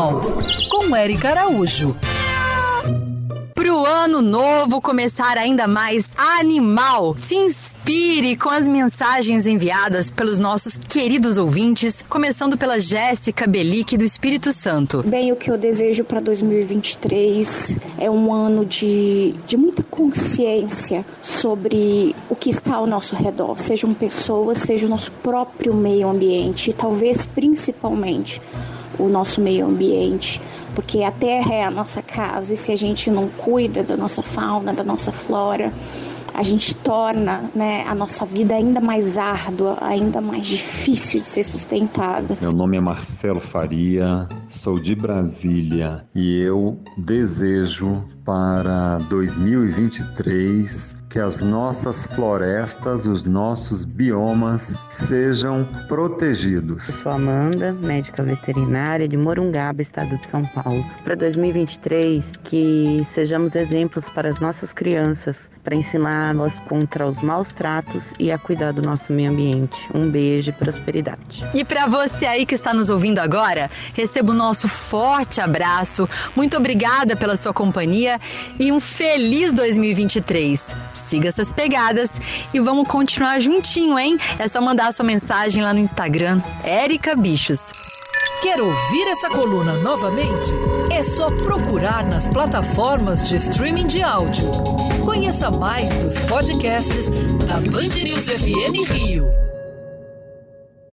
Animal, com Eric Araújo. Pro ano novo começar ainda mais animal, se inspire com as mensagens enviadas pelos nossos queridos ouvintes, começando pela Jéssica Belic do Espírito Santo. Bem, o que eu desejo para 2023 é um ano de, de muita consciência sobre o que está ao nosso redor, sejam pessoas, seja o nosso próprio meio ambiente, e talvez principalmente o nosso meio ambiente, porque a terra é a nossa casa e se a gente não cuida da nossa fauna, da nossa flora, a gente torna né, a nossa vida ainda mais árdua, ainda mais difícil de ser sustentada. Meu nome é Marcelo Faria, sou de Brasília e eu desejo para 2023 que as nossas florestas, os nossos biomas sejam protegidos. Eu sou Amanda, médica veterinária de Morungaba, estado de São Paulo. Para 2023, que sejamos exemplos para as nossas crianças, para ensiná-las contra os maus tratos e a cuidar do nosso meio ambiente. Um beijo e prosperidade. E para você aí que está nos ouvindo agora, receba o nosso forte abraço. Muito obrigada pela sua companhia e um feliz 2023. Siga essas pegadas e vamos continuar juntinho, hein? É só mandar sua mensagem lá no Instagram, Érica Bichos. Quer ouvir essa coluna novamente? É só procurar nas plataformas de streaming de áudio. Conheça mais dos podcasts da Band News FM Rio.